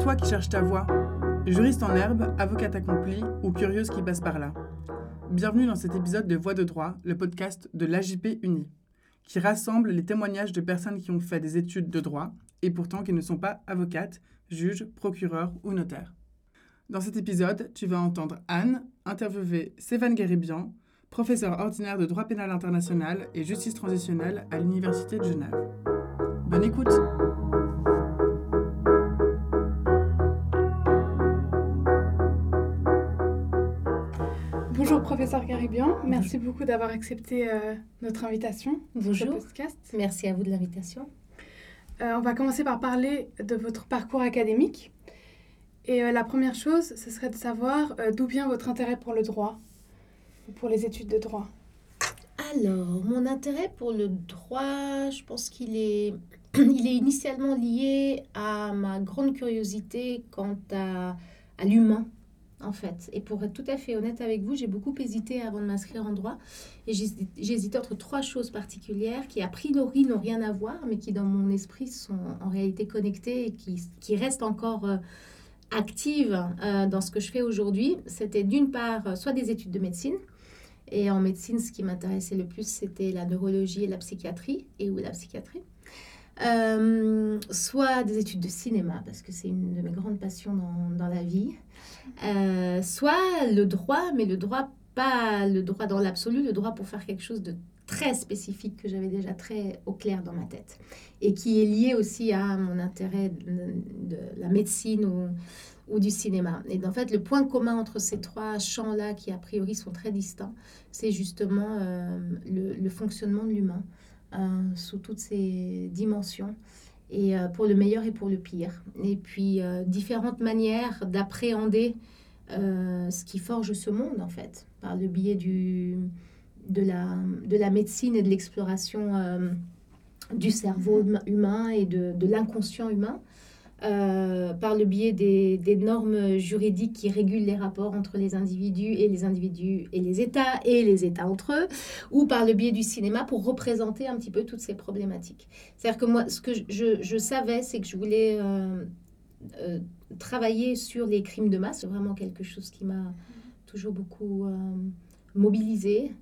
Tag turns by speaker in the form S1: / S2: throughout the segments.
S1: toi qui cherches ta voie, juriste en herbe, avocate accomplie ou curieuse qui passe par là. Bienvenue dans cet épisode de Voix de droit, le podcast de l'AJP Uni, qui rassemble les témoignages de personnes qui ont fait des études de droit et pourtant qui ne sont pas avocates, juges, procureurs ou notaires. Dans cet épisode, tu vas entendre Anne interviewer Sévan Guéribian, professeur ordinaire de droit pénal international et justice transitionnelle à l'Université de Genève. Bonne écoute! Professeur Garibian, merci beaucoup d'avoir accepté euh, notre invitation.
S2: Bonjour, podcast. merci à vous de l'invitation.
S1: Euh, on va commencer par parler de votre parcours académique. Et euh, la première chose, ce serait de savoir d'où vient votre intérêt pour le droit, ou pour les études de droit.
S2: Alors, mon intérêt pour le droit, je pense qu'il est, il est initialement lié à ma grande curiosité quant à, à l'humain en fait. Et pour être tout à fait honnête avec vous, j'ai beaucoup hésité avant de m'inscrire en droit. Et hésité entre trois choses particulières qui, a priori, n'ont rien à voir, mais qui, dans mon esprit, sont en réalité connectées et qui, qui restent encore euh, actives euh, dans ce que je fais aujourd'hui. C'était d'une part euh, soit des études de médecine. Et en médecine, ce qui m'intéressait le plus, c'était la neurologie et la psychiatrie, et ou la psychiatrie. Euh, soit des études de cinéma, parce que c'est une de mes grandes passions dans, dans la vie, euh, soit le droit, mais le droit, pas le droit dans l'absolu, le droit pour faire quelque chose de très spécifique que j'avais déjà très au clair dans ma tête, et qui est lié aussi à mon intérêt de, la médecine ou, ou du cinéma. Et en fait, le point commun entre ces trois champs-là, qui a priori sont très distincts, c'est justement euh, le, le, fonctionnement de l'humain. Euh, sous toutes ses dimensions, et euh, pour le meilleur et pour le pire. Et puis euh, différentes manières d'appréhender ce qui forge ce monde, en fait, par le biais du, de, la, de la médecine et de l'exploration du cerveau humain et de, de l'inconscient humain. Euh, par le biais des, normes juridiques qui régulent les rapports entre les individus et les individus et les États et les États entre eux, ou par le biais du cinéma pour représenter un petit peu toutes ces problématiques. C'est-à-dire que moi, ce que je, savais, c'est que je voulais euh, euh, travailler sur les crimes de masse. C'est vraiment quelque chose qui m'a toujours beaucoup mobilisé.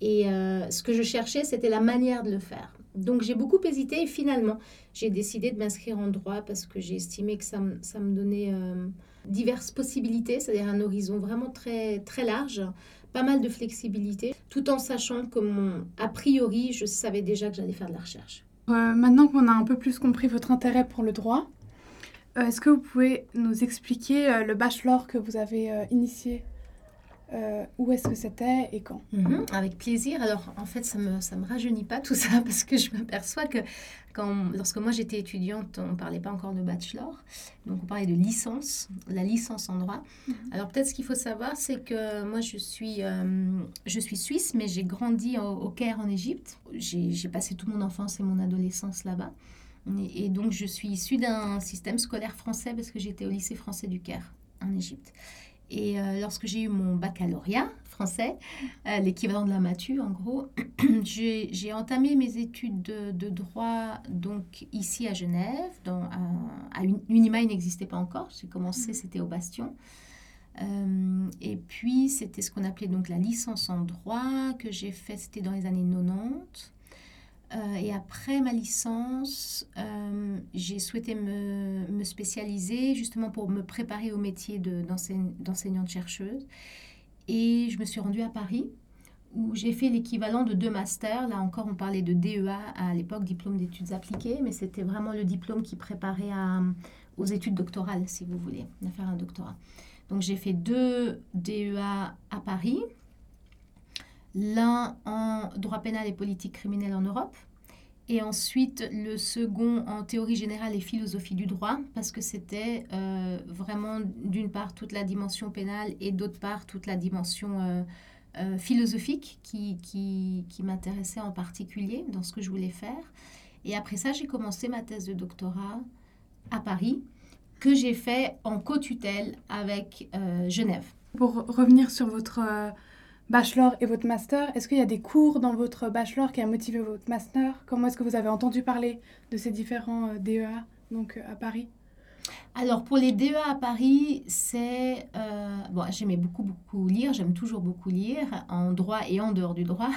S2: Et ce que je cherchais, c'était la manière de le faire. Donc j'ai beaucoup hésité et finalement j'ai décidé de m'inscrire en droit parce que j'ai estimé que ça, me, donnait euh, diverses possibilités, c'est-à-dire un horizon vraiment très, très large, pas mal de flexibilité, tout en sachant que mon, a priori je savais déjà que j'allais faire de la recherche.
S1: Euh, maintenant qu'on a un peu plus compris votre intérêt pour le droit, euh, est-ce que vous pouvez nous expliquer le bachelor que vous avez initié? Euh, où est-ce que c'était et quand
S2: mhm, Avec plaisir. Alors, en fait, ça ne me, ça me rajeunit pas tout ça parce que je m'aperçois que quand, lorsque moi j'étais étudiante, on ne parlait pas encore de bachelor. Donc, on parlait de licence, la licence en droit. Mhm. Alors, peut-être ce qu'il faut savoir, c'est que moi, je suis, euh, je suis suisse, mais j'ai grandi au, Caire, en Égypte. J'ai passé toute mon enfance et mon adolescence là-bas. Et, et donc, je suis issue d'un système scolaire français parce que j'étais au lycée français du Caire, en Égypte. Et euh, lorsque j'ai eu mon baccalauréat français, euh, l'équivalent de la matu en gros, j'ai entamé mes études de, droit donc ici à Genève. Dans, à, Unima, il n'existait pas encore. J'ai commencé, mmh. c'était au Bastion. Euh, et puis, c'était ce qu'on appelait donc la licence en droit que j'ai fait, c'était dans les années 90. Euh, et après ma licence, euh, j'ai souhaité me, spécialiser justement pour me préparer au métier d'enseignante-chercheuse. et je me suis rendue à Paris où j'ai fait l'équivalent de deux masters. Là encore, on parlait de DEA à l'époque, diplôme d'études appliquées, mais c'était vraiment le diplôme qui préparait aux études doctorales, si vous voulez, à faire un doctorat. Donc j'ai fait deux DEA à Paris l'un en droit pénal et politique criminelle en Europe, et ensuite le second en théorie générale et philosophie du droit, parce que c'était euh, vraiment d'une part toute la dimension pénale et d'autre part toute la dimension euh, euh, philosophique qui, qui, qui m'intéressait en particulier dans ce que je voulais faire. Et après ça, j'ai commencé ma thèse de doctorat à Paris, que j'ai fait en co-tutelle avec Genève.
S1: Pour revenir sur votre bachelor et votre master. Est-ce qu'il y a des cours dans votre bachelor qui a motivé votre master? Comment est-ce que vous avez entendu parler de ces différents euh, DEA donc, euh, à Paris?
S2: Alors pour les DEA à Paris, c'est... Euh, bon, j'aimais beaucoup, beaucoup lire, j'aime toujours beaucoup lire, en droit et en dehors du droit.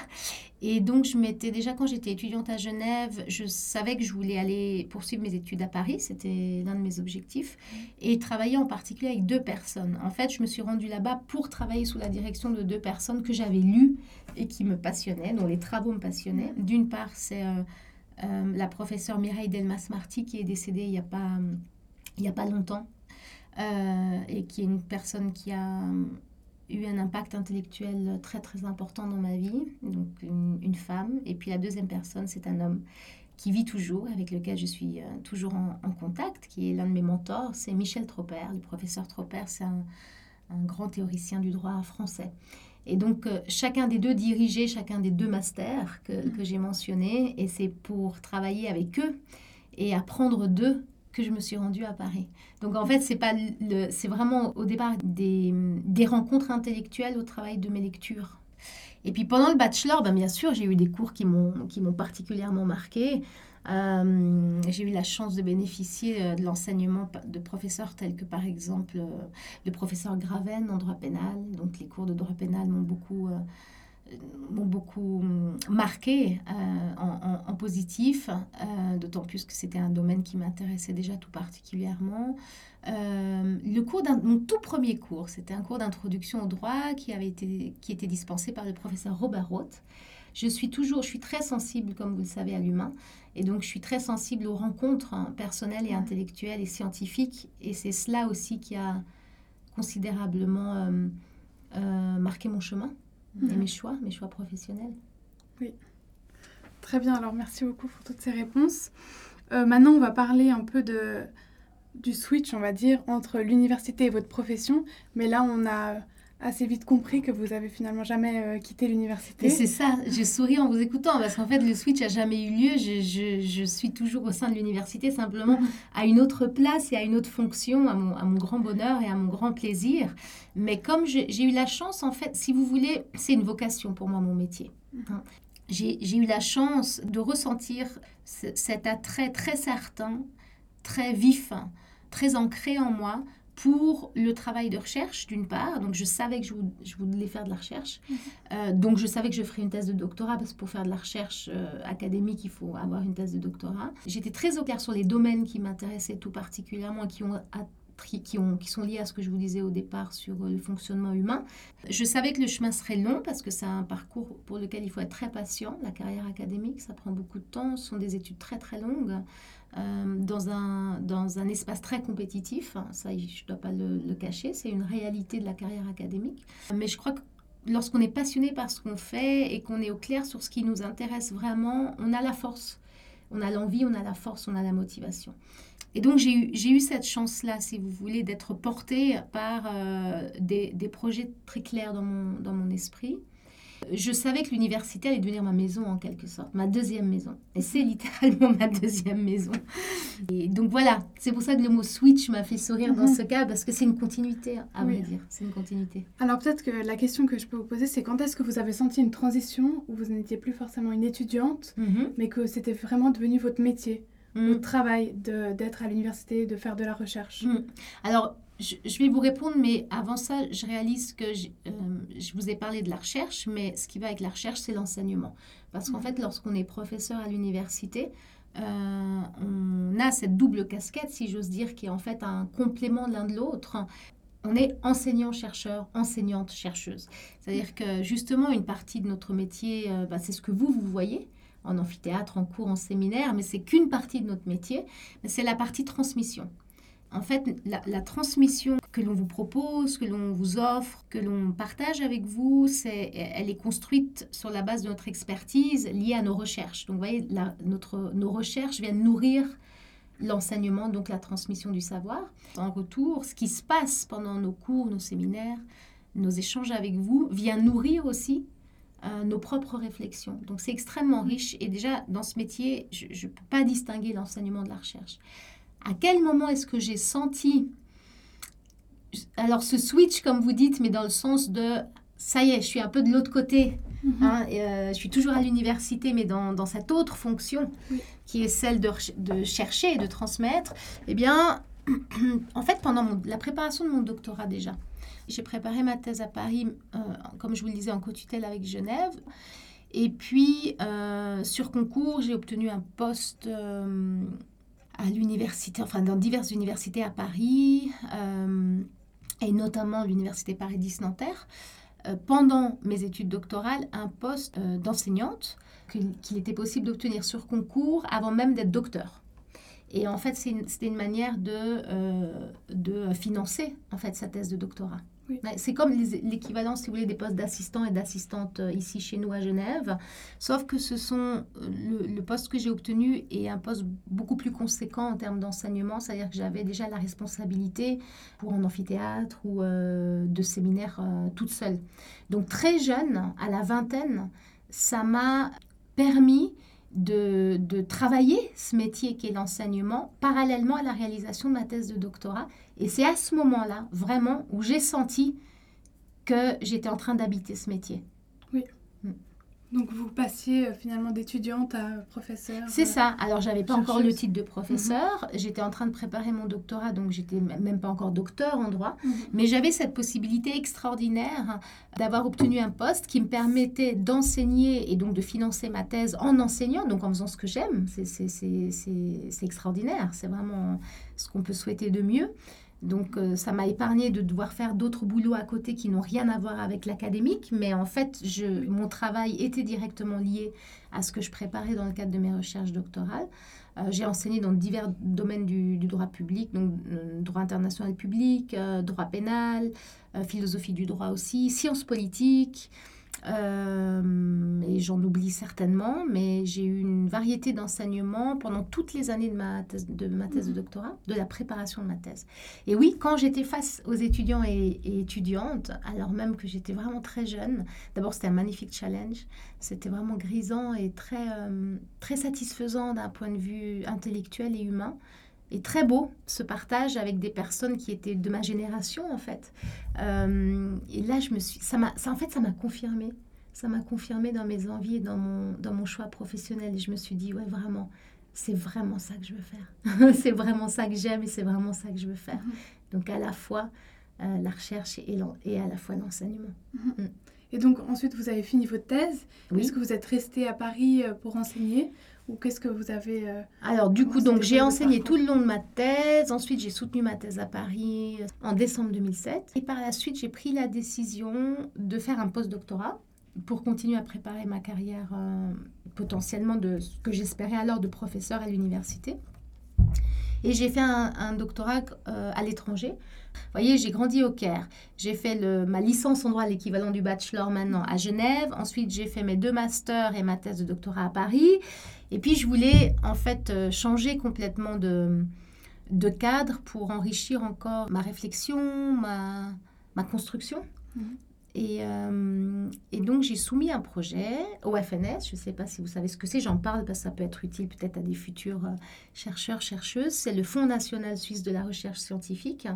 S2: Et donc je m'étais déjà, quand j'étais étudiante à Genève, je savais que je voulais aller poursuivre mes études à Paris, c'était l'un de mes objectifs, et travailler en particulier avec deux personnes. En fait, je me suis rendue là-bas pour travailler sous la direction de deux personnes que j'avais lues et qui me passionnaient, dont les travaux me passionnaient. D'une part, c'est euh, euh, la professeure Mireille Delmas-Marty qui est décédée il n'y a pas il n'y a pas longtemps, euh, et qui est une personne qui a eu un impact intellectuel très très important dans ma vie, donc une, femme. Et puis la deuxième personne, c'est un homme qui vit toujours, avec lequel je suis euh, toujours en, contact, qui est l'un de mes mentors, c'est Michel Tropper. Le professeur Tropper, c'est un, grand théoricien du droit français. Et donc, euh, chacun des deux dirigeait chacun des deux masters que, que j'ai mentionnés, et c'est pour travailler avec eux et apprendre d'eux que je me suis rendue à Paris. Donc en fait, c'est pas c'est vraiment au départ des, des, rencontres intellectuelles au travail de mes lectures. Et puis pendant le bachelor, ben bien sûr, j'ai eu des cours qui m'ont, qui m'ont particulièrement marqué. Euh, j'ai eu la chance de bénéficier euh, de l'enseignement de professeurs tels que par exemple euh, le professeur Graven en droit pénal. Donc les cours de droit pénal m'ont beaucoup m'ont beaucoup marqué euh, en, positif, euh, d'autant plus que c'était un domaine qui m'intéressait déjà tout particulièrement. Euh, le cours mon tout premier cours, c'était un cours d'introduction au droit qui avait été qui était dispensé par le professeur Robert Roth. Je suis toujours, je suis très sensible, comme vous le savez, à l'humain, et donc je suis très sensible aux rencontres hein, personnelles et intellectuelles et scientifiques, et c'est cela aussi qui a considérablement marqué mon chemin et mes choix, mes choix professionnels.
S3: Oui. Très bien, alors merci beaucoup pour toutes ces réponses. Euh, maintenant, on va parler un peu de, du switch, on va dire, entre l'université et votre profession. Mais là, on a assez vite compris que vous avez finalement jamais euh, quitté l'université.
S2: C'est ça, je souris en vous écoutant parce qu'en fait le switch a jamais eu lieu. Je, je, je suis toujours au sein de l'université, simplement à une autre place et à une autre fonction, à mon, à mon grand bonheur et à mon grand plaisir. Mais comme j'ai eu la chance, en fait, si vous voulez, c'est une vocation pour moi, mon métier. Hein. J'ai eu la chance de ressentir cet attrait très certain, très vif, très ancré en moi pour le travail de recherche, d'une part. Donc, je savais que je, voulais faire de la recherche. Mhm. Euh, donc, je savais que je ferais une thèse de doctorat parce que pour faire de la recherche euh, académique, il faut avoir une thèse de doctorat. J'étais très au clair sur les domaines qui m'intéressaient tout particulièrement et qui ont qui, ont, qui sont liés à ce que je vous disais au départ sur euh, le fonctionnement humain. Je savais que le chemin serait long parce que c'est un parcours pour lequel il faut être très patient. La carrière académique, ça prend beaucoup de temps. Ce sont des études très très longues. Euh, dans, un, dans un espace très compétitif. Ça, je ne dois pas le, cacher, c'est une réalité de la carrière académique. Mais je crois que lorsqu'on est passionné par ce qu'on fait et qu'on est au clair sur ce qui nous intéresse vraiment, on a la force. On a l'envie, on a la force, on a la motivation. Et donc j'ai eu, eu cette chance-là, si vous voulez, d'être portée par euh, des, des, projets très clairs dans mon, dans mon esprit. Je savais que l'université allait devenir ma maison en quelque sorte, ma deuxième maison. Et c'est littéralement ma deuxième maison. Et donc voilà, c'est pour ça que le mot switch m'a fait sourire dans mhm. ce cas, parce que c'est une continuité, à vrai dire. C'est une continuité.
S3: Alors peut-être que la question que je peux vous poser, c'est quand est-ce que vous avez senti une transition où vous n'étiez plus forcément une étudiante, mhm. mais que c'était vraiment devenu votre métier? Mhm. votre travail d'être à l'université, de faire de la recherche
S2: Alors, je, vais vous répondre, mais avant ça, je réalise que euh, je, vous ai parlé de la recherche, mais ce qui va avec la recherche, c'est l'enseignement. Parce qu'en fait, lorsqu'on est professeur à l'université, euh, on a cette double casquette, si j'ose dire, qui est en fait un complément l'un de l'autre. On est enseignant-chercheur, enseignante-chercheuse. C'est-à-dire que justement, une partie de notre métier, euh, bah, c'est ce que vous, vous voyez en amphithéâtre, en cours, en séminaire, mais c'est qu'une partie de notre métier, c'est la partie transmission. En fait, la, transmission que l'on vous propose, que l'on vous offre, que l'on partage avec vous, c'est, elle est construite sur la base de notre expertise liée à nos recherches. Donc, vous voyez, notre, nos recherches viennent nourrir l'enseignement, donc la transmission du savoir. En retour, ce qui se passe pendant nos cours, nos séminaires, nos échanges avec vous, vient nourrir aussi euh, nos propres réflexions. Donc c'est extrêmement riche et déjà dans ce métier, je ne peux pas distinguer l'enseignement de la recherche. À quel moment est-ce que j'ai senti, alors ce switch comme vous dites, mais dans le sens de, ça y est, je suis un peu de l'autre côté. Mhm. Hein, euh, je suis toujours à l'université, mais dans, dans, cette autre fonction qui est celle de, de, chercher et de transmettre. Eh bien, en fait, pendant mon- la préparation de mon doctorat déjà, j'ai préparé ma thèse à Paris, euh, comme je vous le disais, en co-tutelle avec Genève. Et puis, euh, sur concours, j'ai obtenu un poste euh, à l'université, enfin dans diverses universités à Paris, et notamment l'université Paris 10 Nanterre. euh, pendant mes études doctorales, un poste d'enseignante qu'il était possible d'obtenir sur concours avant même d'être docteur. Et en fait, c'était une manière de, de financer en fait sa thèse de doctorat. C'est comme l'équivalent, si vous voulez, des postes d'assistant et d'assistante euh, ici chez nous à Genève, sauf que ce sont euh, le, poste que j'ai obtenu est un poste beaucoup plus conséquent en termes d'enseignement, c'est-à-dire que j'avais déjà la responsabilité pour un amphithéâtre ou euh, de séminaire toute seule. Donc très jeune, à la vingtaine, ça m'a permis de, de travailler ce métier qui est l'enseignement parallèlement à la réalisation de ma thèse de doctorat. Et c'est à ce moment-là, vraiment, où j'ai senti que j'étais en train d'habiter ce métier.
S3: Donc vous passiez euh, finalement d'étudiante à professeur.
S2: C'est
S3: euh,
S2: ça. Alors, j'avais pas encore le titre de professeur. J'étais en train de préparer mon doctorat, donc j'étais même pas encore docteur en droit.
S3: Mhm.
S2: Mais j'avais cette possibilité extraordinaire d'avoir obtenu un poste qui me permettait d'enseigner et donc de financer ma thèse en enseignant, donc en faisant ce que j'aime. C'est extraordinaire. C'est vraiment ce qu'on peut souhaiter de mieux. Donc euh, ça m'a épargné de devoir faire d'autres boulots à côté qui n'ont rien à voir avec l'académique, mais en fait, je, mon travail était directement lié à ce que je préparais dans le cadre de mes recherches doctorales. Euh, J'ai enseigné dans divers domaines du, droit public, donc euh, droit international public, droit pénal, philosophie du droit aussi, sciences politiques, euh, et j'en oublie certainement, mais j'ai eu une variété d'enseignements pendant toutes les années de ma thèse de, ma thèse de doctorat, de la préparation de ma thèse. Et oui, quand j'étais face aux étudiants et, et étudiantes, alors même que j'étais vraiment très jeune, d'abord c'était un magnifique challenge, c'était vraiment grisant et très, euh, très satisfaisant d'un point de vue intellectuel et humain. Et très beau ce partage avec des personnes qui étaient de ma génération en fait. Euh, et là, je me suis, ça m'a, ça, en fait, ça m'a confirmé. Ça m'a confirmé dans mes envies et dans mon, dans mon choix professionnel. Et je me suis dit, ouais, vraiment, c'est vraiment ça que je veux faire. c'est vraiment ça que j'aime et c'est vraiment ça que je veux faire.
S3: Mhm.
S2: Donc à la fois euh, la recherche et, à la fois l'enseignement.
S3: Et donc ensuite vous avez fini votre thèse.
S2: Oui.
S3: Est-ce que vous êtes resté à Paris euh, pour enseigner? Ou qu'est-ce que vous avez euh,
S2: Alors du coup, donc j'ai enseigné tout le long de ma thèse. Ensuite, j'ai soutenu ma thèse à Paris euh, en décembre 2007. Et par la suite, j'ai pris la décision de faire un postdoctorat pour continuer à préparer ma carrière euh, potentiellement de ce que j'espérais alors de professeur à l'université. Et j'ai fait un, un doctorat euh, à l'étranger. Vous voyez, j'ai grandi au Caire. J'ai fait le- ma licence en droit, l'équivalent du bachelor maintenant, à Genève. Ensuite, j'ai fait mes deux masters et ma thèse de doctorat à Paris. Et puis, je voulais en fait euh, changer complètement de, de cadre pour enrichir encore ma réflexion, ma, ma construction.
S3: Mhm.
S2: Et, euh, et donc, j'ai soumis un projet au FNS. Je ne sais pas si vous savez ce que c'est, j'en parle parce que ça peut être utile peut-être à des futurs euh, chercheurs, chercheuses. C'est le Fonds national suisse de la recherche scientifique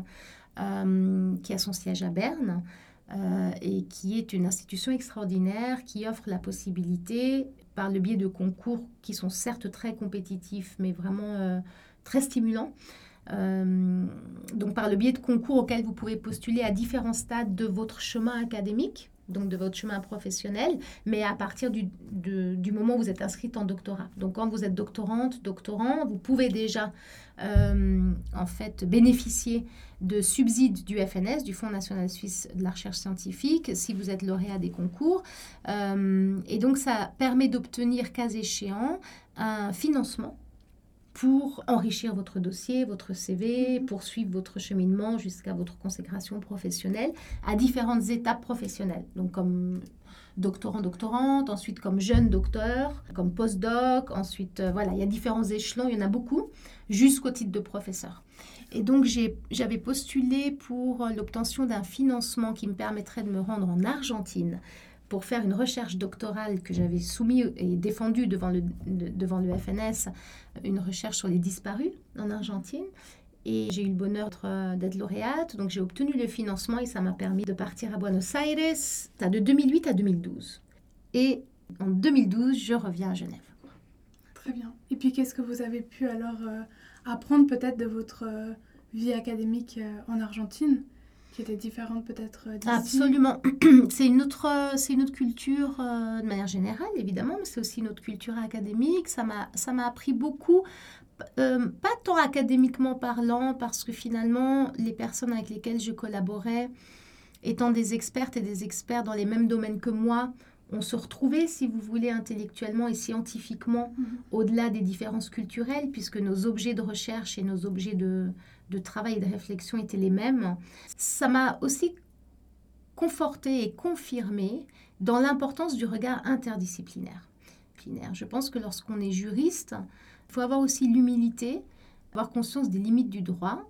S2: euh, qui a son siège à Berne euh, et qui est une institution extraordinaire qui offre la possibilité, par le biais de concours qui sont certes très compétitifs, mais vraiment euh, très stimulants, euh, donc par le biais de concours auxquels vous pouvez postuler à différents stades de votre chemin académique, donc de votre chemin professionnel, mais à partir du, du moment où vous êtes inscrite en doctorat. Donc quand vous êtes doctorante, doctorant, vous pouvez déjà euh, en fait bénéficier de subsides du FNS, du Fonds national suisse de la recherche scientifique, si vous êtes lauréat des concours. Euh, et donc ça permet d'obtenir, cas échéant, un financement pour enrichir votre dossier, votre CV, poursuivre votre cheminement jusqu'à votre consécration professionnelle à différentes étapes professionnelles. Donc comme doctorant, doctorante, ensuite comme jeune docteur, comme postdoc, ensuite euh, voilà, il y a différents échelons, il y en a beaucoup, jusqu'au titre de professeur. Et donc j'avais postulé pour l'obtention d'un financement qui me permettrait de me rendre en Argentine pour faire une recherche doctorale que j'avais soumise et défendue devant le, de- devant le FNS, une recherche sur les disparus en Argentine. Et j'ai eu le bonheur d'être- d'être lauréate, donc j'ai obtenu le financement et ça m'a permis de partir à Buenos Aires de 2008 à 2012. Et en 2012, je reviens à Genève.
S3: Très bien. Et puis qu'est-ce que vous avez pu alors euh, apprendre peut-être de votre euh, vie académique en Argentine? Qui était différente peut-être d'ici
S2: Absolument. C'est une, autre, c'est une autre culture de manière générale, évidemment, mais c'est aussi une autre culture académique. Ça m'a appris beaucoup euh, pas tant académiquement parlant, parce que finalement, les personnes avec lesquelles je collaborais, étant des expertes et des experts dans les mêmes domaines que moi, on se retrouvait, si vous voulez, intellectuellement et scientifiquement, mhm. au-delà des différences culturelles, puisque nos objets de recherche et nos objets de, de travail et de réflexion étaient les mêmes. Ça m'a aussi conforté et confirmé dans l'importance du regard interdisciplinaire. Je pense que lorsqu'on est juriste, il faut avoir aussi l'humilité, avoir conscience des limites du droit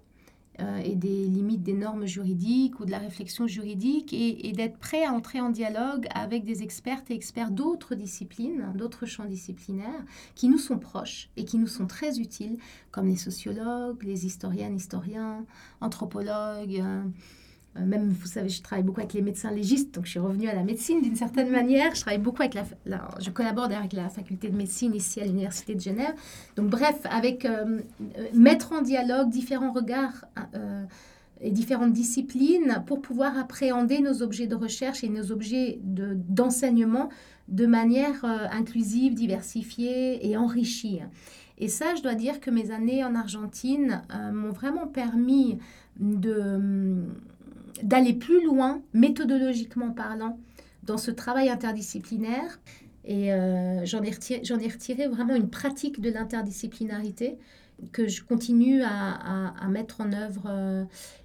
S2: euh, et des limites des normes juridiques ou de la réflexion juridique et, d'être prêt à entrer en dialogue avec des expertes et experts d'autres disciplines, d'autres champs disciplinaires qui nous sont proches et qui nous sont très utiles, comme les sociologues, les historiennes, historiens, anthropologues. Euh, même, vous savez, je travaille beaucoup avec les médecins légistes, donc je suis revenue à la médecine d'une certaine manière. Je travaille beaucoup avec la, je collabore avec la faculté de médecine ici à l'université de Genève. Donc bref, avec euh, euh, mettre en dialogue différents regards et différentes disciplines pour pouvoir appréhender nos objets de recherche et nos objets d'enseignement de, manière inclusive, diversifiée et enrichie. Et ça, je dois dire que mes années en Argentine m'ont vraiment permis de d'aller plus loin, méthodologiquement parlant, dans ce travail interdisciplinaire. Et euh, j'en ai, retiré, ai retiré vraiment une pratique de l'interdisciplinarité que je continue à, à, mettre en œuvre euh,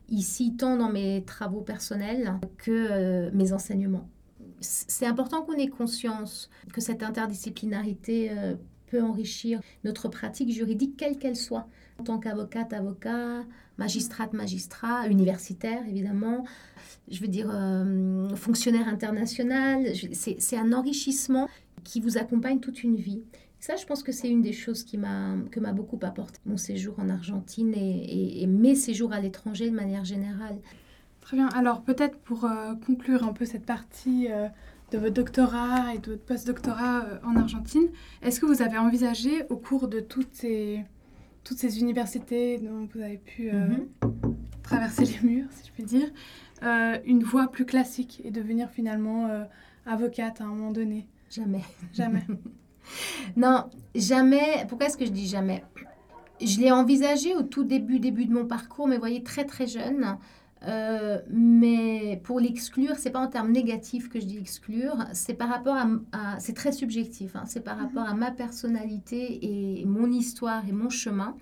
S2: ici, tant dans mes travaux personnels que euh, mes enseignements. C'est important qu'on ait conscience que cette interdisciplinarité peut enrichir notre pratique juridique, quelle qu'elle soit, en tant qu'avocate, avocat, magistrate, magistrat, universitaire évidemment, je veux dire euh, fonctionnaire international. C'est un enrichissement qui vous accompagne toute une vie. Ça, je pense que c'est une des choses qui m'a que m'a beaucoup apporté mon séjour en Argentine et, mes séjours à l'étranger de manière générale.
S3: Très bien. Alors peut-être pour euh, conclure un peu cette partie euh, de votre doctorat et de votre post-doctorat en Argentine, est-ce que vous avez envisagé au cours de toutes ces toutes ces universités dont vous avez pu euh, mhm. traverser les murs, si je puis dire, euh, une voie plus classique et devenir finalement euh, avocate à un moment donné?
S2: Jamais.
S3: Jamais.
S2: non, jamais. Pourquoi est-ce que je dis jamais? Je l'ai envisagé au tout début, début de mon parcours, mais vous voyez, très très jeune. Euh, mais pour l'exclure, c'est pas en termes négatifs que je dis exclure, c'est par rapport à, c'est très subjectif, hein, c'est par mhm. rapport à ma personnalité et mon histoire et mon chemin.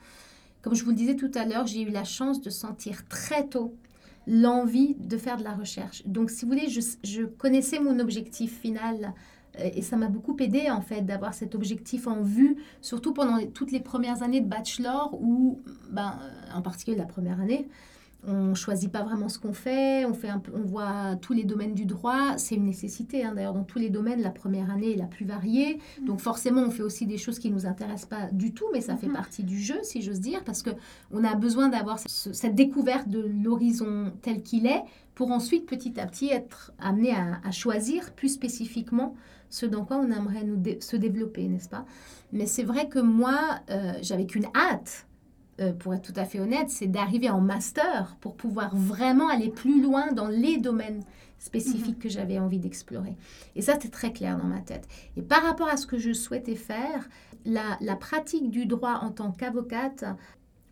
S2: Comme je vous le disais tout à l'heure, j'ai eu la chance de sentir très tôt l'envie de faire de la recherche. Donc, si vous voulez, je, je connaissais mon objectif final euh, et ça m'a beaucoup aidé en fait d'avoir cet objectif en vue, surtout pendant toutes les premières années de bachelor ou ben, en particulier la première année on choisit pas vraiment ce qu'on fait, on, fait un peu, on voit tous les domaines du droit, c'est une nécessité. Hein. D'ailleurs, dans tous les domaines, la première année est la plus variée. Mm. Donc forcément, on fait aussi des choses qui ne nous intéressent pas du tout, mais ça fait mm-hmm. partie du jeu, si j'ose dire, parce qu'on a besoin d'avoir cette découverte de l'horizon tel qu'il est pour ensuite, petit à petit, être amené à, choisir plus spécifiquement ce dans quoi on aimerait nous se développer, n'est-ce pas? Mais c'est vrai que moi, euh, j'avais qu'une hâte euh, pour être tout à fait honnête, c'est d'arriver en master pour pouvoir vraiment aller plus loin dans les domaines spécifiques mhm. que j'avais envie d'explorer. Et ça, c'est très clair dans ma tête. Et par rapport à ce que je souhaitais faire, la pratique du droit en tant qu'avocate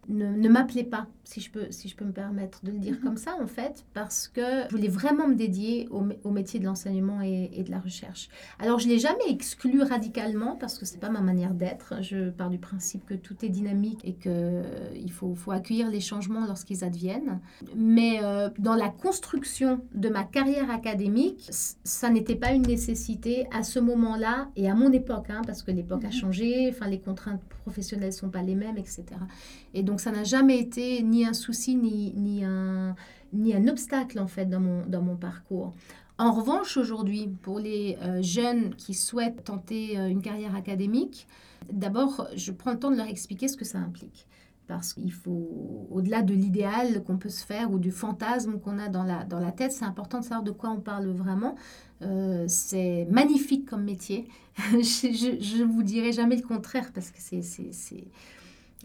S2: ne, m'appelait pas, si je, peux, si je peux me permettre de le dire mhm. comme ça, en fait, parce que je voulais vraiment me dédier au, au métier de l'enseignement et, et, de la recherche. Alors, je ne l'ai jamais exclu radicalement, parce que ce n'est pas ma manière d'être. Je pars du principe que tout est dynamique et qu'il euh, faut, faut, accueillir les changements lorsqu'ils adviennent. Mais euh, dans la construction de ma carrière académique, ça n'était pas une nécessité à ce moment-là et à mon époque, hein, parce que l'époque a mhm. changé, enfin, les contraintes professionnelles ne sont pas les mêmes, etc. Et donc, ça n'a jamais été ni un souci, ni, ni, un, ni un obstacle, en fait, dans mon, dans mon parcours. En revanche, aujourd'hui, pour les euh, jeunes qui souhaitent tenter euh, une carrière académique, d'abord, je prends le temps de leur expliquer ce que ça implique. Parce qu'il faut, au-delà de l'idéal qu'on peut se faire ou du fantasme qu'on a dans la, dans la tête, c'est important de savoir de quoi on parle vraiment. Euh, c'est magnifique comme métier. je ne vous dirai jamais le contraire parce que c'est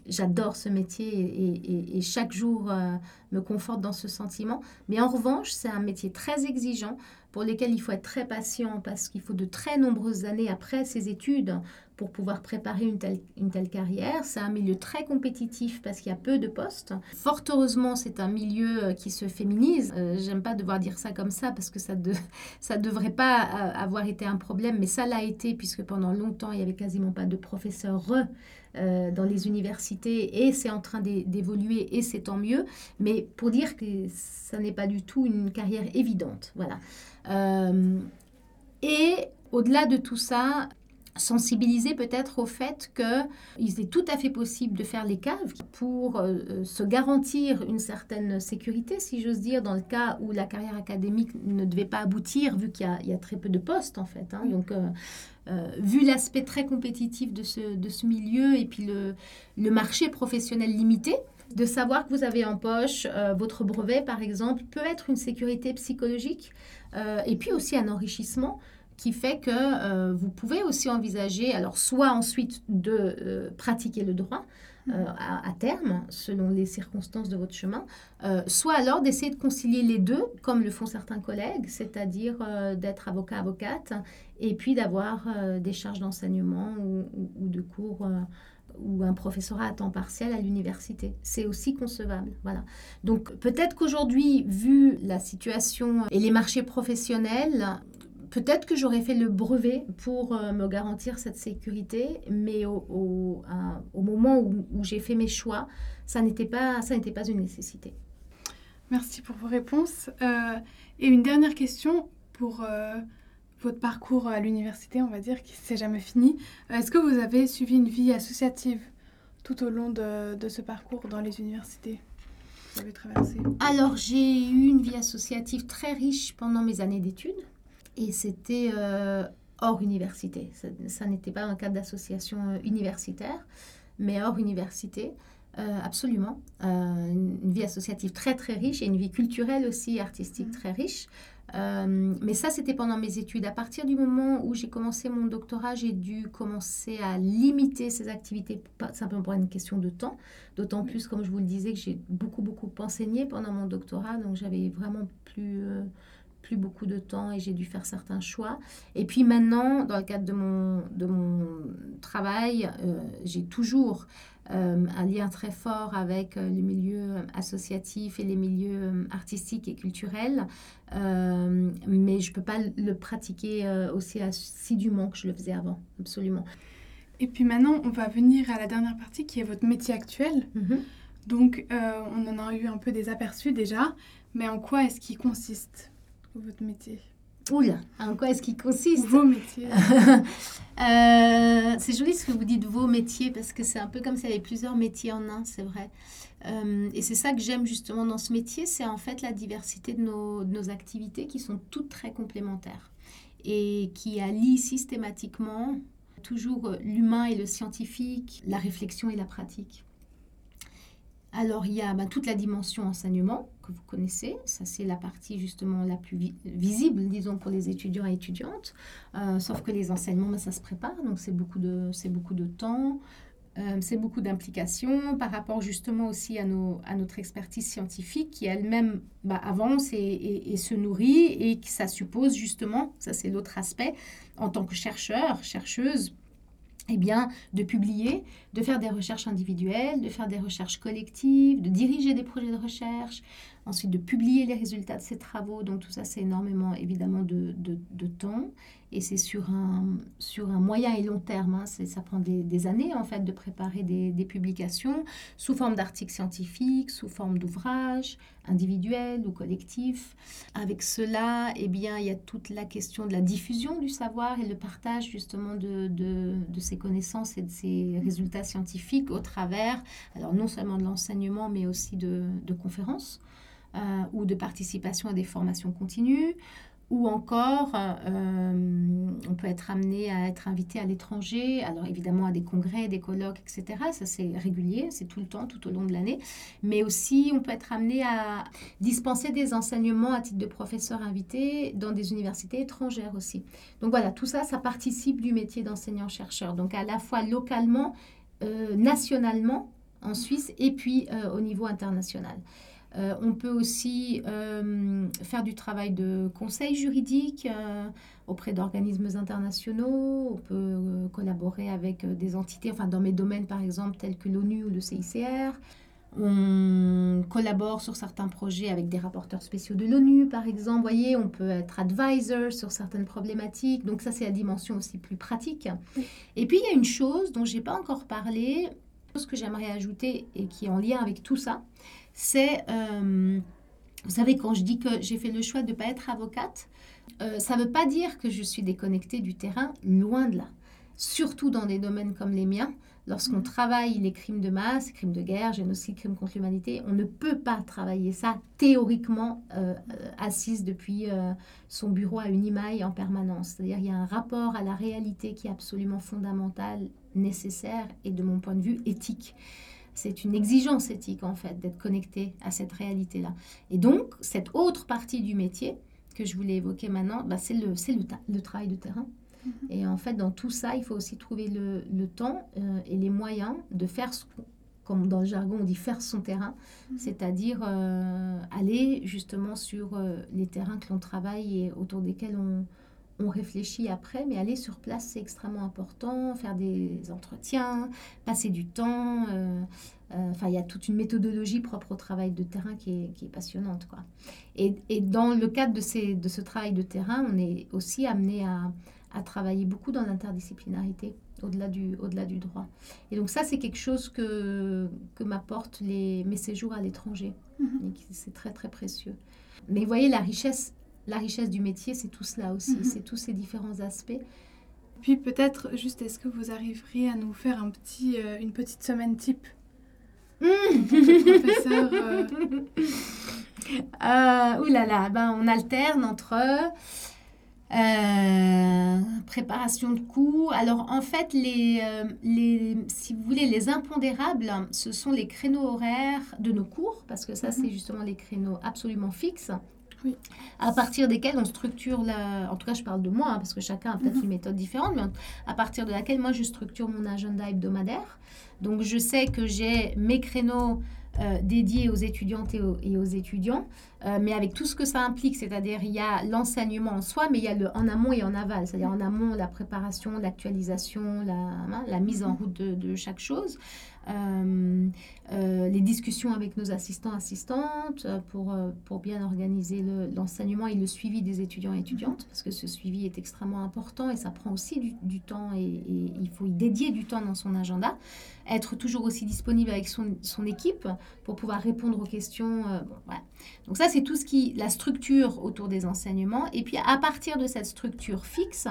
S2: J'adore ce métier et, chaque jour euh, me conforte dans ce sentiment. Mais en revanche, c'est un métier très exigeant pour lequel il faut être très patient parce qu'il faut de très nombreuses années après ses études pour pouvoir préparer une telle, une telle carrière. C'est un milieu très compétitif parce qu'il y a peu de postes. Fort heureusement, c'est un milieu euh, qui se féminise. Euh, j'aime pas devoir dire ça comme ça parce que ça ne ça devrait pas euh, avoir été un problème, mais ça l'a été puisque pendant longtemps, il y avait quasiment pas de professeurs dans les universités et c'est en train d'évoluer et c'est tant mieux. Mais pour dire que ça n'est pas du tout une carrière évidente. Voilà. et au-delà de tout ça, sensibiliser peut-être au fait qu'il est tout à fait possible de faire les caves pour euh, euh, se garantir une certaine sécurité, si j'ose dire, dans le cas où la carrière académique ne devait pas aboutir, vu qu'il y, a très peu de postes en fait. Hein. Donc, euh, vu l'aspect très compétitif de ce, de ce milieu et puis le, le marché professionnel limité, de savoir que vous avez en poche votre brevet, par exemple, peut être une sécurité psychologique et puis aussi un enrichissement qui fait que euh, vous pouvez aussi envisager, alors soit ensuite de euh, pratiquer le droit euh, à, terme, selon les circonstances de votre chemin, soit alors d'essayer de concilier les deux, comme le font certains collègues, c'est-à-dire d'être avocat-avocate, et puis d'avoir des charges d'enseignement ou, ou, de cours ou un professorat à temps partiel à l'université. C'est aussi concevable. Voilà. Donc peut-être qu'aujourd'hui, vu la situation et les marchés professionnels, Peut-être que j'aurais fait le brevet pour euh, me garantir cette sécurité, mais au, au, moment où, j'ai fait mes choix, ça n'était pas, ça n'était pas une nécessité.
S3: Merci pour vos réponses. Euh, et une dernière question pour euh, votre parcours à l'université, on va dire, qui ne s'est jamais fini. Est-ce que vous avez suivi une vie associative tout au long de, de ce parcours dans les universités que vous avez traversé?
S2: Alors, j'ai eu une vie associative très riche pendant mes années d'études et c'était euh, hors université. Ça, n'était pas un cadre d'association euh, universitaire, mais hors université. Euh, absolument. une vie associative très très riche et une vie culturelle aussi, artistique mmh. très riche. mais ça, c'était pendant mes études. À partir du moment où j'ai commencé mon doctorat, j'ai dû commencer à limiter ces activités, pas simplement pour une question de temps. D'autant plus, comme je vous le disais, que j'ai beaucoup, beaucoup enseigné pendant mon doctorat. Donc, j'avais vraiment plus plus beaucoup de temps et j'ai dû faire certains choix. Et puis maintenant, dans le cadre de mon, de mon travail, euh, j'ai toujours euh, un lien très fort avec euh, les milieux associatifs et les milieux artistiques et culturels, mais je ne peux pas le pratiquer aussi assidûment que je le faisais avant, absolument.
S3: Et puis maintenant, on va venir à la dernière partie qui est votre métier actuel. Mm-hmm. Donc, on en a eu un peu des aperçus déjà, mais en quoi est-ce qu'il consiste? Votre métier
S2: Oula, en quoi est-ce qu'il consiste
S3: Vos métiers.
S2: Euh, c'est joli ce que vous dites, vos métiers, parce que c'est un peu comme s'il y avait plusieurs métiers en un, c'est vrai. Euh, et c'est ça que j'aime justement dans ce métier, c'est en fait la diversité de nos, de nos, activités qui sont toutes très complémentaires et qui allient systématiquement toujours l'humain et le scientifique, la réflexion et la pratique. Alors, il y a ben, toute la dimension enseignement que vous connaissez. Ça, c'est la partie justement la plus visible, disons, pour les étudiants et étudiantes. Euh, sauf que les enseignements, ben, ça se prépare, donc c'est beaucoup de, beaucoup de temps. Euh, c'est beaucoup d'implications par rapport justement aussi à, nos, à notre expertise scientifique qui elle-même ben, avance et, et, se nourrit et que ça suppose justement, ça c'est l'autre aspect, en tant que chercheur, chercheuse, eh bien, de publier, de faire des recherches individuelles, de faire des recherches collectives, de diriger des projets de recherche, ensuite de publier les résultats de ces travaux. Donc tout ça, c'est énormément évidemment de, de, temps et c'est sur un, sur un moyen et long terme. Hein. Ça prend des, années en fait de préparer des, des publications sous forme d'articles scientifiques, sous forme d'ouvrages individuels ou collectifs. Avec cela, eh bien, il y a toute la question de la diffusion du savoir et le partage justement de, de, de ces connaissances et de ces résultats scientifiques au travers, alors non seulement de l'enseignement, mais aussi de, de conférences. Euh, ou de participation à des formations continues, ou encore euh, on peut être amené à être invité à l'étranger, alors évidemment à des congrès, des colloques, etc. Ça c'est régulier, c'est tout le temps, tout au long de l'année. Mais aussi on peut être amené à dispenser des enseignements à titre de professeur invité dans des universités étrangères aussi. Donc voilà, tout ça, ça participe du métier d'enseignant-chercheur. Donc à la fois localement, euh, nationalement en Suisse et puis au niveau international. On peut aussi faire du travail de conseil juridique auprès d'organismes internationaux. On peut collaborer avec des entités, enfin dans mes domaines par exemple tels que l'ONU ou le CICR. On collabore sur certains projets avec des rapporteurs spéciaux de l'ONU, par exemple. Vous voyez, on peut être advisor sur certaines problématiques. Donc ça, c'est la dimension aussi plus pratique. Et puis, il y a une chose dont je n'ai pas encore parlé, chose que j'aimerais ajouter et qui est en lien avec tout ça, c'est, euh, vous savez, quand je dis que j'ai fait le choix de ne pas être avocate, euh, ça ne veut pas dire que je suis déconnectée du terrain, loin de là. Surtout dans des domaines comme les miens, Lorsqu'on travaille les crimes de masse, crimes de guerre, génocide, crimes contre l'humanité, on ne peut pas travailler ça théoriquement euh, assise depuis euh, son bureau à une imaille en permanence. C'est-à-dire il y a un rapport à la réalité qui est absolument fondamental, nécessaire et de mon point de vue éthique. C'est une exigence éthique en fait d'être connecté à cette réalité-là. Et donc cette autre partie du métier que je voulais évoquer maintenant, bah, c'est le, le, le travail de terrain. Et en fait, dans tout ça, il faut aussi trouver le, le temps euh, et les moyens de faire, ce, comme dans le jargon on dit, faire son terrain, mhm. c'est-à-dire euh, aller justement sur euh, les terrains que l'on travaille et autour desquels on, on réfléchit après, mais aller sur place, c'est extrêmement important, faire des entretiens, passer du temps. Enfin, il y a toute une méthodologie propre au travail de terrain qui est, qui est passionnante. Quoi. Et, et, dans le cadre de, ces, de ce travail de terrain, on est aussi amené à, à travailler beaucoup dans l'interdisciplinarité au-delà du, droit. Et donc ça, c'est quelque chose que, que m'apportent les, mes séjours à l'étranger. Et C'est très, très précieux. Mais vous voyez, la richesse, la richesse du métier, c'est tout cela aussi. Mhm. C'est tous ces différents aspects.
S3: Puis peut-être, juste, est-ce que vous arriveriez à nous faire un petit, euh, une petite semaine type? Mmh.
S2: professeur euh... Euh, ouh là là, ben, on alterne entre préparation de cours. Alors en fait, les, les, si vous voulez, les impondérables, ce sont les créneaux horaires de nos cours, parce que ça, c'est mhm. justement les créneaux absolument fixes. Oui. À partir desquels on structure, la... en tout cas je parle de moi, hein, parce que chacun a peut-être mhm. une méthode différente, mais à partir de laquelle moi je structure mon agenda hebdomadaire. Donc je sais que j'ai mes créneaux euh, dédié aux étudiantes et aux, étudiants, euh, mais avec tout ce que ça implique, c'est-à-dire il y a l'enseignement en soi, mais il y a le en amont et en aval, c'est-à-dire en amont la préparation, l'actualisation, la, hein, la, mise en route de, de chaque chose. Euh, euh, les discussions avec nos assistants, assistantes, pour, pour bien organiser l'enseignement et le suivi des étudiants et étudiantes, parce que ce suivi est extrêmement important et ça prend aussi du, du temps et, il faut y dédier du temps dans son agenda. Être toujours aussi disponible avec son, son équipe pour pouvoir répondre aux questions. bon, voilà. Donc ça, c'est tout ce qui, la structure autour des enseignements. Et puis à partir de cette structure fixe,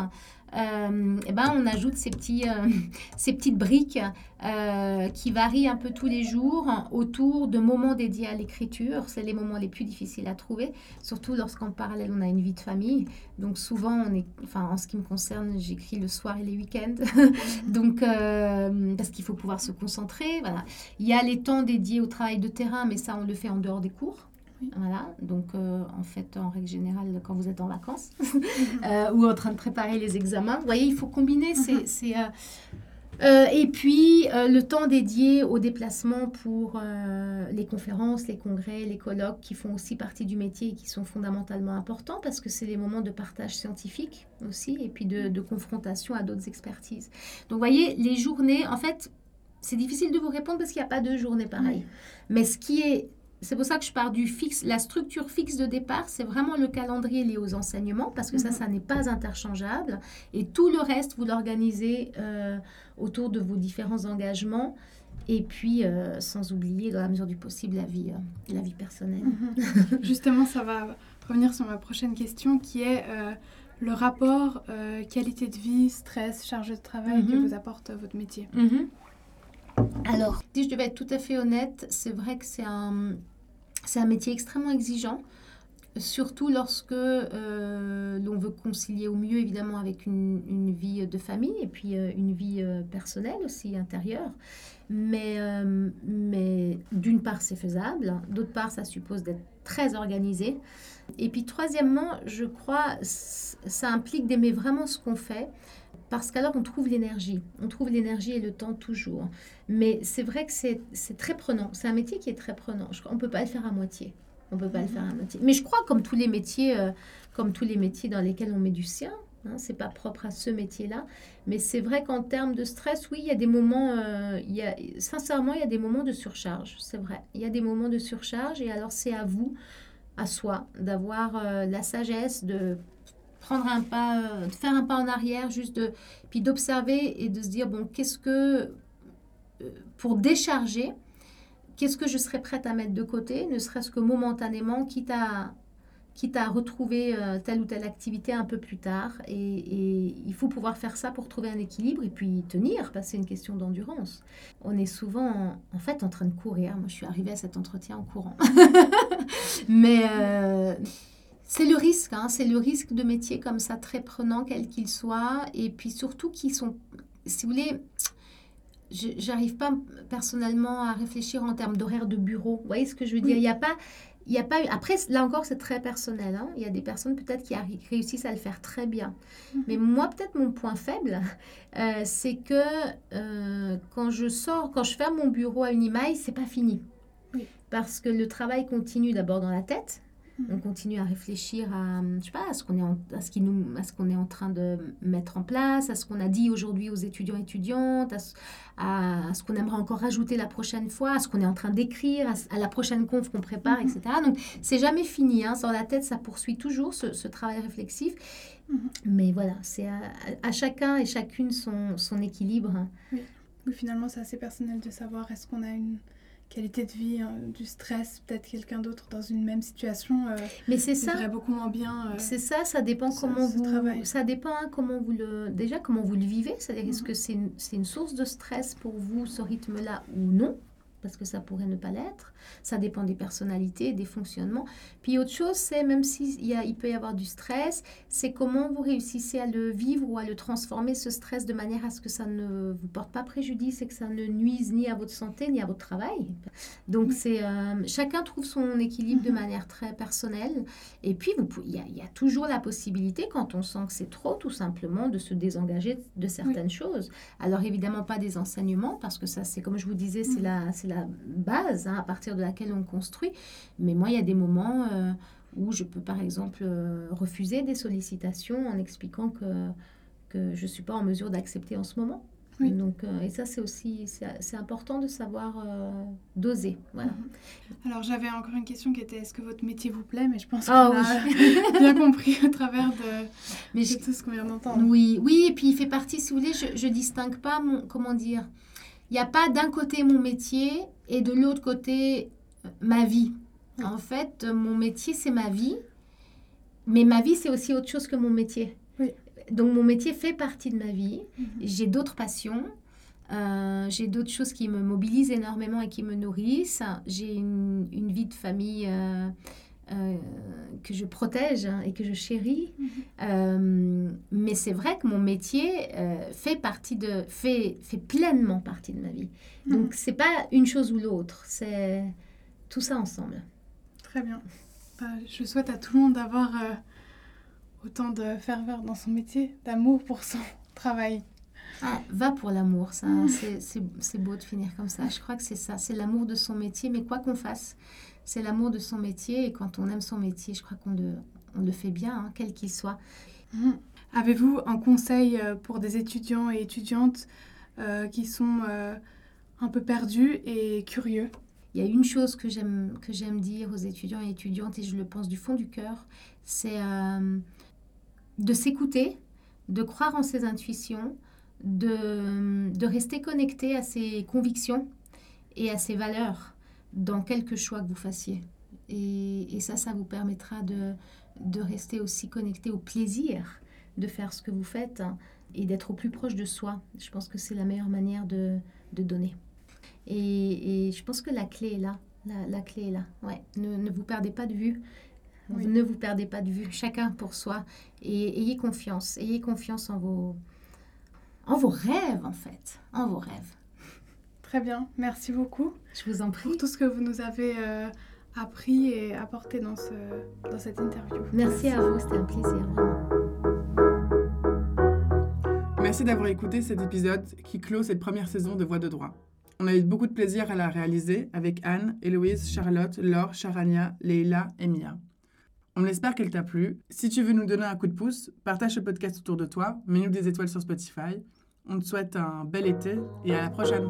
S2: euh, eh ben, on ajoute ces, petits, euh, ces petites briques euh, qui varient un peu tous les jours autour de moments dédiés à l'écriture. C'est les moments les plus difficiles à trouver, surtout lorsqu'en parallèle on a une vie de famille. Donc souvent, on est, enfin, en ce qui me concerne, j'écris le soir et les week-ends. Donc, parce qu'il faut pouvoir se concentrer. Voilà. Il y a les temps dédiés au travail de terrain, mais ça, on le fait en dehors des cours. Voilà, donc euh, en fait, en règle générale, quand vous êtes en vacances euh, ou en train de préparer les examens, vous voyez, il faut combiner ces... Euh, et puis, le temps dédié au déplacement pour les conférences, les congrès, les colloques qui font aussi partie du métier et qui sont fondamentalement importants parce que c'est des moments de partage scientifique aussi et puis de, de confrontation à d'autres expertises. Donc, vous voyez, les journées, en fait, c'est difficile de vous répondre parce qu'il n'y a pas de journée pareille. Mais ce qui est c'est pour ça que je pars du fixe. La structure fixe de départ, c'est vraiment le calendrier lié aux enseignements, parce que ça, mhm. ça n'est pas interchangeable. Et tout le reste, vous l'organisez euh, autour de vos différents engagements. Et puis, euh, sans oublier, dans la mesure du possible, la vie, euh, la vie personnelle.
S3: Mhm. Justement, ça va revenir sur ma prochaine question, qui est le rapport qualité de vie, stress, charge de travail que mhm. vous apporte votre métier.
S2: Alors, si je devais être tout à fait honnête, c'est vrai que c'est un, c'est un métier extrêmement exigeant, surtout lorsque euh, l'on veut concilier au mieux, évidemment, avec une, vie de famille et puis euh, une vie euh, personnelle aussi intérieure. Mais, mais d'une part, c'est faisable, d'autre part, ça suppose d'être très organisé. Et puis, troisièmement, je crois, ça implique d'aimer vraiment ce qu'on fait parce qu'alors on trouve l'énergie. On trouve l'énergie et le temps toujours. Mais c'est vrai que c'est très prenant. C'est un métier qui est très prenant. On ne peut pas le faire à moitié. On peut pas le faire à moitié. Mais je crois, comme tous les métiers, euh, comme tous les métiers dans lesquels on met du sien, hein, c'est pas propre à ce métier-là. Mais c'est vrai qu'en termes de stress, oui, il y a des moments, euh, il y a, sincèrement, il y a des moments de surcharge. C'est vrai. Il y a des moments de surcharge. Et alors, c'est à vous, à soi, d'avoir euh, la sagesse de prendre un pas, de faire un pas en arrière, juste de, puis d'observer et de se dire, bon, qu'est-ce que, pour décharger, qu'est-ce que je serais prête à mettre de côté, ne serait-ce que momentanément, quitte à, quitte à retrouver euh, telle ou telle activité un peu plus tard. Et, il faut pouvoir faire ça pour trouver un équilibre et puis tenir, parce que c'est une question d'endurance. On est souvent, en, fait, en train de courir. Moi, je suis arrivée à cet entretien en courant. Mais euh, c'est le risque, hein, c'est le risque de métiers comme ça, très prenants, quels qu'ils soient. Et puis surtout qui sont, si vous voulez j'arrive pas personnellement à réfléchir en termes d'horaire de bureau. Vous voyez ce que je veux dire? Il n'y a pas... Il y a pas Après, là encore, c'est très personnel. Hein. Il y a des personnes peut-être qui réussissent à le faire très bien. Mhm. Mais moi, peut-être mon point faible, euh, c'est que euh, quand je sors, quand je ferme mon bureau à une image, c'est pas fini. Parce que le travail continue d'abord dans la tête. On continue à réfléchir à, je sais pas, à ce qu'on est, en, à ce qui nous, à ce qu'on est en train de mettre en place, à ce qu'on a dit aujourd'hui aux étudiants et étudiantes, à, ce qu'on aimerait encore rajouter la prochaine fois, à ce qu'on est en train d'écrire, à, la prochaine conf qu'on prépare, mhm. etc. Donc, c'est jamais fini. Hein. Dans la tête, ça poursuit toujours ce, travail réflexif. Mhm. Mais voilà, c'est à, chacun et chacune son, son équilibre.
S3: Oui. oui, finalement, c'est assez personnel de savoir est-ce qu'on a une qualité de vie, hein, du stress, peut-être quelqu'un d'autre dans une même situation. Euh,
S2: mais c'est ça.
S3: beaucoup moins bien.
S2: Euh, c'est ça, ça dépend comment vous. Ça dépend hein, comment vous le. Déjà, comment vous le vivez. C'est-à-dire, est-ce mhm. que c'est une, une, source de stress pour vous, ce rythme-là, ou non? Parce que ça pourrait ne pas l'être. Ça dépend des personnalités, des fonctionnements. Puis autre chose, c'est même s'il il peut y avoir du stress, c'est comment vous réussissez à le vivre ou à le transformer, ce stress, de manière à ce que ça ne vous porte pas préjudice et que ça ne nuise ni à votre santé ni à votre travail. Donc c'est euh, chacun trouve son équilibre de mhm. manière très personnelle. Et puis il y, y, a toujours la possibilité, quand on sent que c'est trop, tout simplement, de se désengager de certaines choses. Alors évidemment pas des enseignements, parce que ça c'est comme je vous disais, c'est mhm. la, la la base hein, à partir de laquelle on construit. Mais moi, il y a des moments euh, où je peux, par exemple, euh, refuser des sollicitations en expliquant que, que je ne suis pas en mesure d'accepter en ce moment. Donc, euh, et ça, c'est aussi c'est important de savoir doser. Voilà. Mhm.
S3: Alors, j'avais encore une question qui était est-ce que votre métier vous plaît? Mais je pense ah qu'on a bien compris à travers de, Mais tout ce qu'on vient d'entendre.
S2: Oui, oui, et puis il fait partie, si vous voulez, je ne distingue pas mon, comment dire, il n'y a pas d'un côté mon métier et de l'autre côté euh, ma vie. En fait, mon métier, c'est ma vie, mais ma vie, c'est aussi autre chose que mon métier. Donc, mon métier fait partie de ma vie. Mhm. J'ai d'autres passions. Euh, j'ai d'autres choses qui me mobilisent énormément et qui me nourrissent. J'ai une, vie de famille euh, euh, que je protège hein, et que je chéris. Mhm. Euh, mais c'est vrai que mon métier euh, fait partie de fait, fait pleinement partie de ma vie. Mhm. Donc c'est pas une chose ou l'autre, c'est tout ça ensemble.
S3: Très bien. Bah, je souhaite à tout le monde d'avoir autant de ferveur dans son métier, d'amour pour son travail.
S2: Ah, va pour l'amour, ça. Mhm. C'est beau de finir comme ça. Je crois que c'est ça. C'est l'amour de son métier, mais quoi qu'on fasse, c'est l'amour de son métier. Et quand on aime son métier, je crois qu'on le, on le fait bien, hein, quel qu'il soit.
S3: Mhm. Avez-vous un conseil euh, pour des étudiants et étudiantes euh, qui sont euh, un peu perdus et curieux?
S2: Il y a une chose que j'aime, que j'aime dire aux étudiants et étudiantes, et je le pense du fond du cœur, c'est de s'écouter, de croire en ses intuitions, de, de rester connecté à ses convictions et à ses valeurs dans quelque choix que vous fassiez. Et, et ça, ça vous permettra de, de, rester aussi connecté au plaisir de faire ce que vous faites hein, et d'être au plus proche de soi. Je pense que c'est la meilleure manière de, de donner. Et, et, je pense que la clé est là. La, la clé est là. Ouais. Ne, ne, vous perdez pas de vue. Ne vous perdez pas de vue. Chacun pour soi. Et ayez confiance. Ayez confiance en vos, en vos rêves, en fait. En vos rêves.
S3: Très bien, merci beaucoup.
S2: Je vous en prie.
S3: Pour tout ce que vous nous avez euh, appris et apporté dans, ce, dans cette interview.
S2: Merci à vous, c'était un plaisir.
S1: Merci d'avoir écouté cet épisode qui clôt cette première saison de Voix de droit. On a eu beaucoup de plaisir à la réaliser avec Anne, Héloïse, Charlotte, Laure, Charania, Leila et Mia. On espère qu'elle t'a plu. Si tu veux nous donner un coup de pouce, partage ce podcast autour de toi, mets-nous des étoiles sur Spotify. On te souhaite un bel été et à la prochaine.